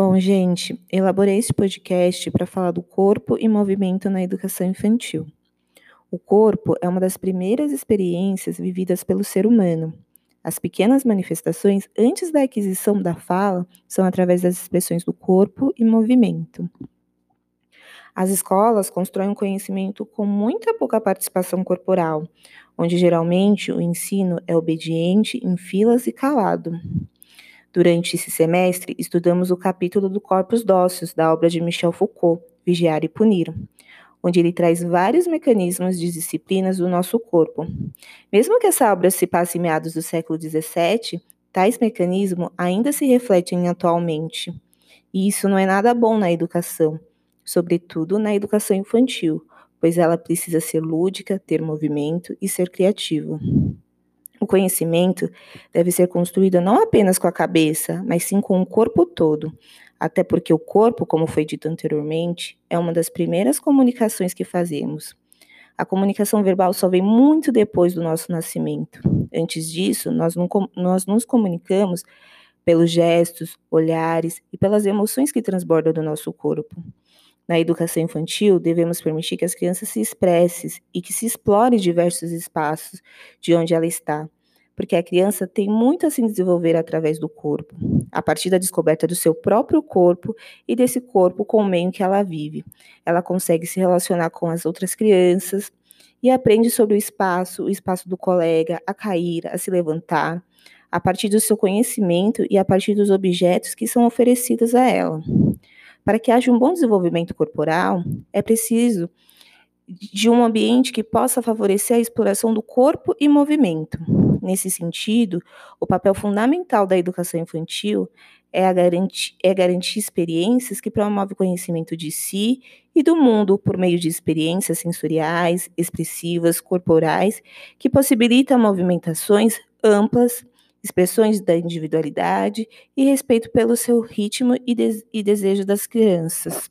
Bom, gente, elaborei esse podcast para falar do corpo e movimento na educação infantil. O corpo é uma das primeiras experiências vividas pelo ser humano. As pequenas manifestações antes da aquisição da fala são através das expressões do corpo e movimento. As escolas constroem um conhecimento com muita pouca participação corporal, onde geralmente o ensino é obediente, em filas e calado. Durante esse semestre, estudamos o capítulo do Corpus Dóceos, da obra de Michel Foucault, Vigiar e Punir, onde ele traz vários mecanismos de disciplinas do nosso corpo. Mesmo que essa obra se passe em meados do século XVII, tais mecanismos ainda se refletem atualmente. E isso não é nada bom na educação, sobretudo na educação infantil, pois ela precisa ser lúdica, ter movimento e ser criativo. O conhecimento deve ser construído não apenas com a cabeça, mas sim com o corpo todo. Até porque o corpo, como foi dito anteriormente, é uma das primeiras comunicações que fazemos. A comunicação verbal só vem muito depois do nosso nascimento. Antes disso, nós, não, nós nos comunicamos pelos gestos, olhares e pelas emoções que transbordam do nosso corpo. Na educação infantil, devemos permitir que as crianças se expressem e que se explore diversos espaços de onde ela está, porque a criança tem muito a se desenvolver através do corpo, a partir da descoberta do seu próprio corpo e desse corpo com o meio que ela vive. Ela consegue se relacionar com as outras crianças e aprende sobre o espaço, o espaço do colega, a cair, a se levantar, a partir do seu conhecimento e a partir dos objetos que são oferecidos a ela. Para que haja um bom desenvolvimento corporal, é preciso de um ambiente que possa favorecer a exploração do corpo e movimento. Nesse sentido, o papel fundamental da educação infantil é, garantir, é garantir experiências que promovem o conhecimento de si e do mundo por meio de experiências sensoriais, expressivas, corporais, que possibilitam movimentações amplas expressões da individualidade e respeito pelo seu ritmo e, de e desejo das crianças.